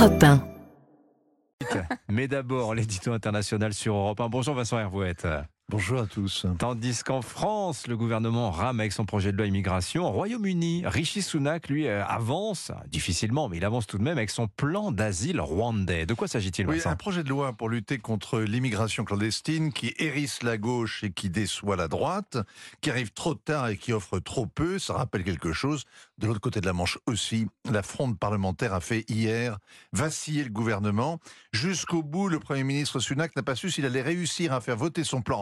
Europe 1. Mais d'abord, l'édito international sur Europe 1. Bonjour Vincent Hervouette. Bonjour à tous. Tandis qu'en France, le gouvernement rame avec son projet de loi immigration. Au Royaume-Uni, Rishi Sunak, lui, euh, avance, difficilement, mais il avance tout de même avec son plan d'asile rwandais. De quoi s'agit-il, Oui, Vincent un projet de loi pour lutter contre l'immigration clandestine qui hérisse la gauche et qui déçoit la droite, qui arrive trop tard et qui offre trop peu. Ça rappelle quelque chose. De l'autre côté de la Manche aussi, la fronde parlementaire a fait hier vaciller le gouvernement. Jusqu'au bout, le Premier ministre Sunak n'a pas su s'il allait réussir à faire voter son plan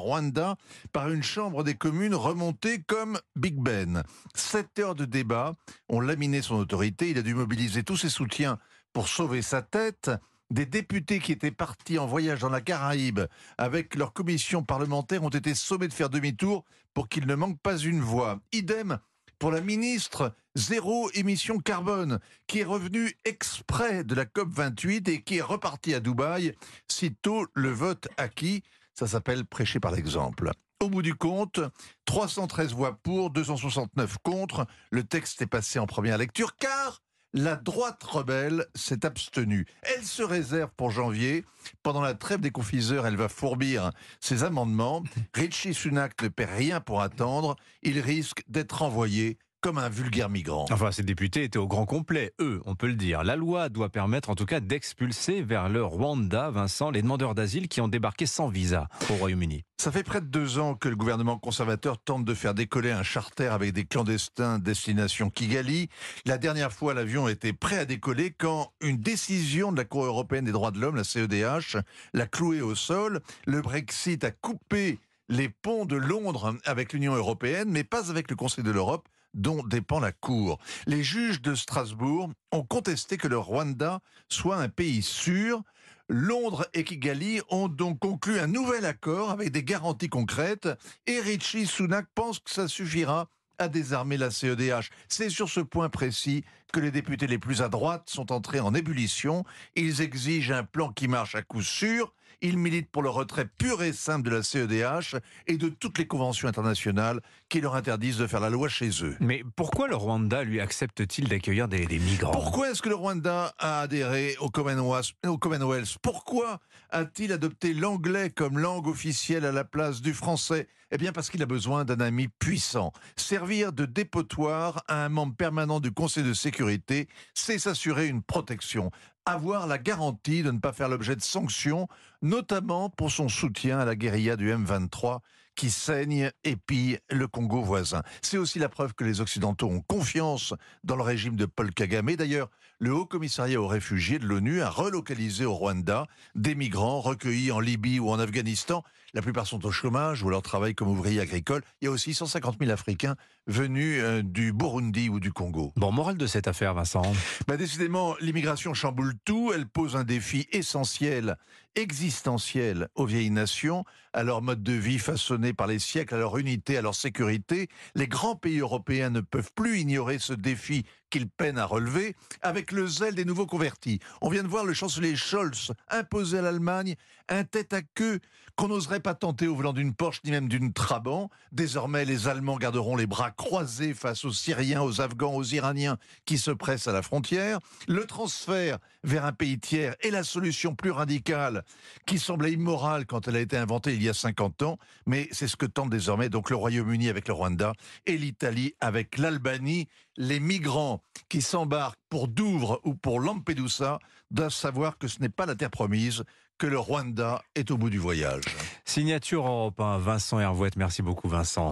Par une chambre des communes remontée comme Big Ben. Sept heures de débat ont laminé son autorité. Il a dû mobiliser tous ses soutiens pour sauver sa tête. Des députés qui étaient partis en voyage dans la Caraïbe avec leur commission parlementaire ont été sommés de faire demi-tour pour qu'il ne manque pas une voix. Idem pour la ministre zéro émission carbone, qui est revenue exprès de la COP 28 et qui est repartie à Dubaï sitôt le vote acquis. Ça s'appelle prêcher par l'exemple. Au bout du compte, 313 voix pour, 269 contre. Le texte est passé en première lecture car la droite rebelle s'est abstenue. Elle se réserve pour janvier. Pendant la trêve des confiseurs, elle va fourbir ses amendements. Richie Sunak ne paie rien pour attendre. Il risque d'être envoyé comme un vulgaire migrant. Enfin, ces députés étaient au grand complet, eux, on peut le dire. La loi doit permettre en tout cas d'expulser vers le Rwanda, Vincent, les demandeurs d'asile qui ont débarqué sans visa au Royaume-Uni. Ça fait près de deux ans que le gouvernement conservateur tente de faire décoller un charter avec des clandestins destination Kigali. La dernière fois, l'avion était prêt à décoller quand une décision de la Cour européenne des droits de l'homme, la CEDH, l'a cloué au sol. Le Brexit a coupé les ponts de Londres avec l'Union européenne, mais pas avec le Conseil de l'Europe dont dépend la Cour. Les juges de Strasbourg ont contesté que le Rwanda soit un pays sûr. Londres et Kigali ont donc conclu un nouvel accord avec des garanties concrètes et Richie Sunak pense que ça suffira à désarmer la CEDH. C'est sur ce point précis que les députés les plus à droite sont entrés en ébullition. Ils exigent un plan qui marche à coup sûr. Ils militent pour le retrait pur et simple de la CEDH et de toutes les conventions internationales qui leur interdisent de faire la loi chez eux. Mais pourquoi le Rwanda, lui, accepte-t-il d'accueillir des, des migrants? Pourquoi est-ce que le Rwanda a adhéré au Commonwealth, au Commonwealth? Pourquoi a-t-il adopté l'anglais comme langue officielle à la place du français? Eh bien parce qu'il a besoin d'un ami puissant. Servir de dépotoir à un membre permanent du Conseil de sécurité, c'est s'assurer une protection avoir la garantie de ne pas faire l'objet de sanctions, notamment pour son soutien à la guérilla du M23 qui saigne et pille le Congo voisin. C'est aussi la preuve que les Occidentaux ont confiance dans le régime de Paul Kagame. D'ailleurs, le Haut Commissariat aux réfugiés de l'ONU a relocalisé au Rwanda des migrants recueillis en Libye ou en Afghanistan. La plupart sont au chômage ou leur travail comme ouvriers agricoles. Il y a aussi 150 000 Africains venus euh, du Burundi ou du Congo. Bon, morale de cette affaire, Vincent bah, Décidément, l'immigration chamboule tout. Elle pose un défi essentiel, existentiel aux vieilles nations, à leur mode de vie façonné par les siècles, à leur unité, à leur sécurité. Les grands pays européens ne peuvent plus ignorer ce défi qu'ils peinent à relever avec le zèle des nouveaux convertis. On vient de voir le chancelier Scholz imposer à l'Allemagne un tête à queue qu'on n'oserait pas tenter au volant d'une Porsche ni même d'une Trabant. Désormais, les Allemands garderont les bras croisés face aux Syriens, aux Afghans, aux Iraniens qui se pressent à la frontière. Le transfert vers un pays tiers est la solution plus radicale qui semblait immorale quand elle a été inventée il y a 50 ans, mais c'est ce que tente désormais donc le Royaume-Uni avec le Rwanda et l'Italie avec l'Albanie. Les migrants qui s'embarquent pour Douvres ou pour Lampedusa doivent savoir que ce n'est pas la terre promise, que le Rwanda est au bout du voyage. Signature Europe 1, Vincent Hervouette. Merci beaucoup, Vincent.